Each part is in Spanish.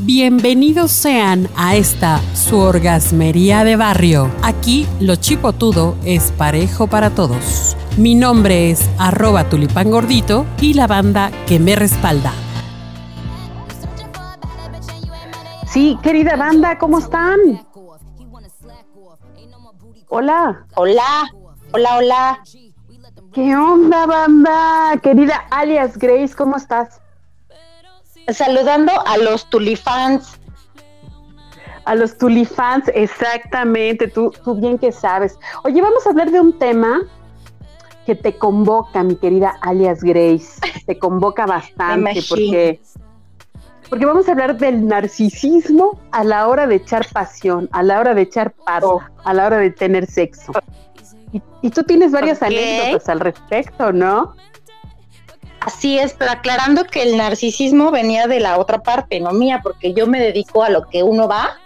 Bienvenidos sean a esta su orgasmería de barrio. Aquí lo chipotudo es parejo para todos. Mi nombre es arroba tulipán gordito y la banda que me respalda. Sí, querida banda, ¿cómo están? Hola. Hola, hola, hola. ¿Qué onda, banda? Querida alias Grace, ¿cómo estás? Saludando a los tulifans. A los tulifans, exactamente, tú, tú bien que sabes. Oye, vamos a hablar de un tema que te convoca, mi querida alias Grace. Te convoca bastante porque, porque vamos a hablar del narcisismo a la hora de echar pasión, a la hora de echar paso, a la hora de tener sexo. Y, tú tienes varias anécdotas al respecto, ¿no? Así es, pero aclarando que el narcisismo venía de la otra parte, no mía, porque yo me dedico a lo que uno va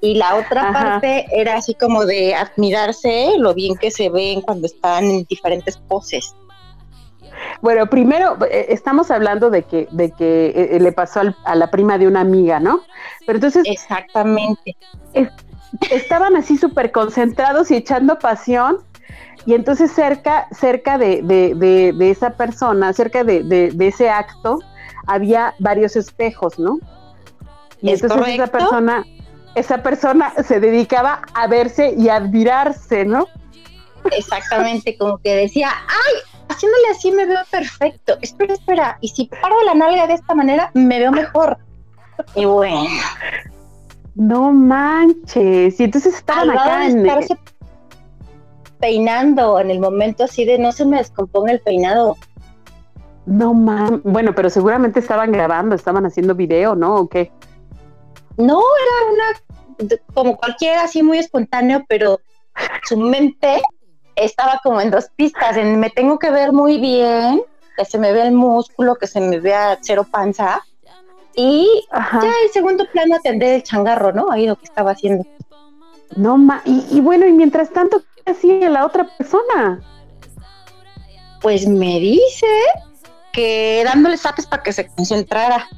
y la otra parte era así como de admirarse lo bien que se ven cuando están en diferentes poses. Bueno, primero eh, estamos hablando de que de que eh, eh, le pasó a la prima de una amiga, ¿no? Pero entonces exactamente estaban así súper concentrados y echando pasión y entonces cerca, cerca de, de, esa persona, cerca de, ese acto, había varios espejos, ¿no? Y entonces esa persona, esa persona se dedicaba a verse y a admirarse, ¿no? Exactamente, como que decía, ay, haciéndole así me veo perfecto. Espera, espera, y si paro la nalga de esta manera, me veo mejor. Y bueno. No manches. Y entonces estaban acá en peinando en el momento así de no se me descomponga el peinado. No man, bueno, pero seguramente estaban grabando, estaban haciendo video, ¿no? ¿O qué? No, era una, como cualquiera, así muy espontáneo, pero su mente estaba como en dos pistas, en me tengo que ver muy bien, que se me vea el músculo, que se me vea cero panza, y ya en segundo plano atender el changarro, ¿no? Ahí lo que estaba haciendo. No, ma y, y bueno, y mientras tanto, hacía la otra persona? Pues me dice que dándole zapes para que se concentrara.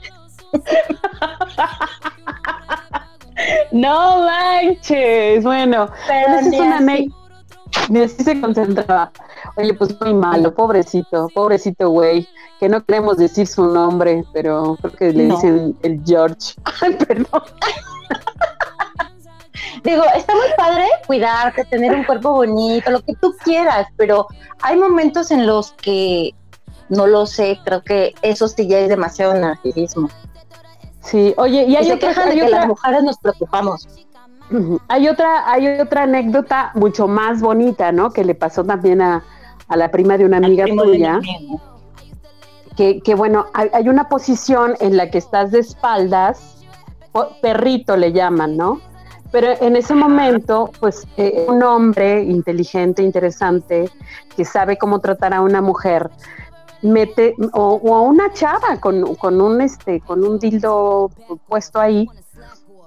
no manches. Bueno, pero es una Ni así se concentraba. Oye, pues muy malo, pobrecito, pobrecito güey, que no queremos decir su nombre, pero creo que le dicen el George. Ay, perdón. Digo, está muy padre cuidarte, tener un cuerpo bonito, lo que tú quieras, pero hay momentos en los que no lo sé, creo que eso sí ya es demasiado narcisismo. Sí, oye, y hay se quejan de que las mujeres nos preocupamos. Hay otra, hay otra anécdota mucho más bonita, ¿no? Que le pasó también a, la prima de una amiga tuya. Que, que, bueno, hay, hay, una posición en la que estás de espaldas, perrito le llaman, ¿no? Pero en ese momento, pues eh, un hombre inteligente, interesante, que sabe cómo tratar a una mujer, mete, o, a una chava con, con, un este, con un dildo puesto ahí,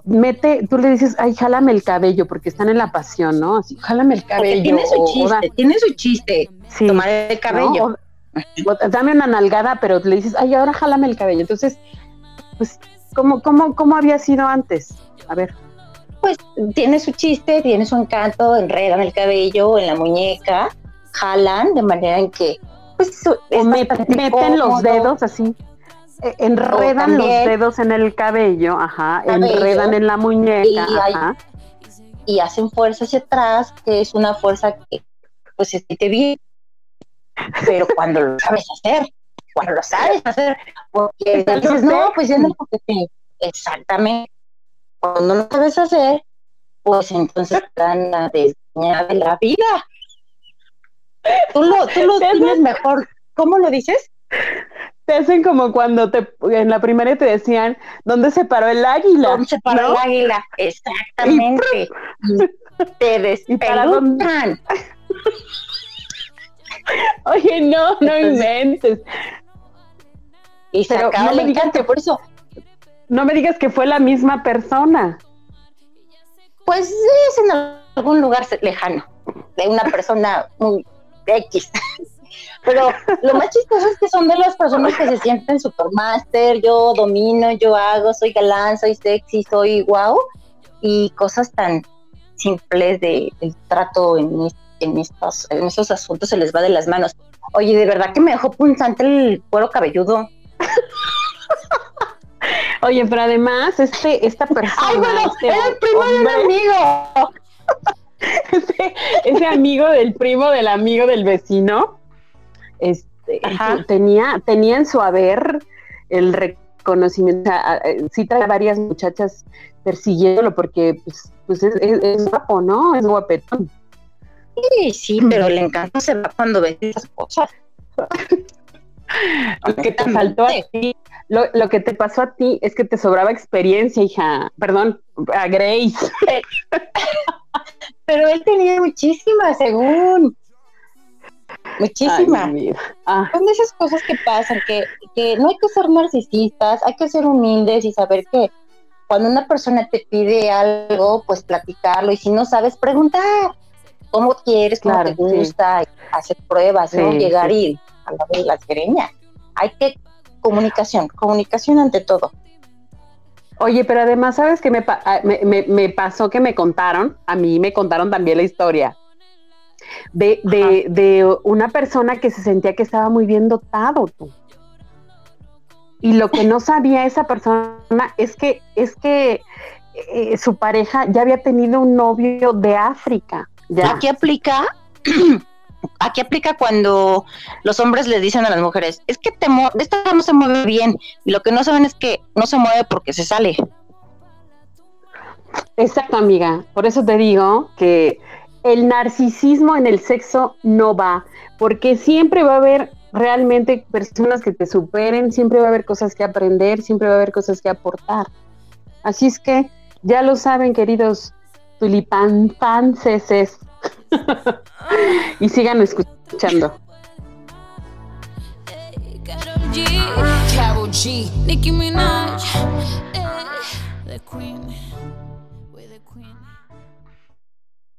mete, tú le dices, ay, jálame el cabello, porque están en la pasión, ¿no? Así, jálame el cabello. tiene su chiste, tiene su chiste, sí, tomar el cabello. dame una nalgada, pero le dices, ay, ahora jálame el cabello. Entonces, pues, ¿cómo, cómo, cómo había sido antes? A ver pues tiene su chiste, tiene su encanto, enredan el cabello en la muñeca, jalan de manera en que pues meten los dedos así e, enredan los dedos en el cabello, ajá, enredan en la muñeca, y, hacen fuerza hacia atrás, que es una fuerza que pues siente bien, pero cuando lo sabes hacer, cuando lo sabes hacer, porque dices, no, pues ya no, porque exactamente, cuando no lo sabes hacer, pues entonces dan la desña de la vida. Tú lo, tú lo tienes mejor. ¿Cómo lo dices? Te hacen como cuando te en la primaria te decían dónde se paró el águila. ¿Dónde se paró el águila? Exactamente. te despeluzcan. Oye, no, no inventes. Y se acaba no me por eso no me digas que fue la misma persona. Pues es en algún lugar lejano, de una persona muy X. Pero lo más chistoso es que son de las personas que se sienten supermaster, yo domino, yo hago, soy galán, soy sexy, soy guau, y cosas tan simples de, del trato en, estos asuntos se les va de las manos. Oye, de verdad que me dejó punzante el cuero cabelludo. Oye, pero además, este, esta persona. ¡Ay, bueno! este ¡Era el primo de un amigo! ese, ese amigo del primo del amigo del vecino, este, tenía, tenía en su haber el reconocimiento. sí trae varias muchachas persiguiéndolo porque pues, pues es, guapo, ¿no? Es guapetón. Sí, sí, pero le encanta se va cuando ve esas cosas. lo que te faltó a ti, lo, lo, que te pasó a ti es que te sobraba experiencia, hija. Perdón, a Grace. pero él tenía muchísima, según. Muchísima. Ah. Son esas cosas que pasan, que, que no hay que ser narcisistas, hay que ser humildes y saber que cuando una persona te pide algo, pues platicarlo y si no sabes, preguntar cómo quieres, cómo te gusta, hacer pruebas, no llegar y a la de la greña. Hay que comunicación, comunicación ante todo. Oye, pero además, ¿sabes qué ah, me, me, pasó que me contaron? A mí me contaron también la historia de, de, de, una persona que se sentía que estaba muy bien dotado, tú. Y lo que no sabía esa persona es que, es que eh, su pareja ya había tenido un novio de África. ¿ya? Aquí aplica, aquí aplica cuando los hombres le dicen a las mujeres, es que te esta no se mueve bien. Y lo que no saben es que no se mueve porque se sale. Exacto, amiga. Por eso te digo que el narcisismo en el sexo no va, porque siempre va a haber realmente personas que te superen, siempre va a haber cosas que aprender, siempre va a haber cosas que aportar. Así es que ya lo saben, queridos tulipan fanceses. y sigan escuchando.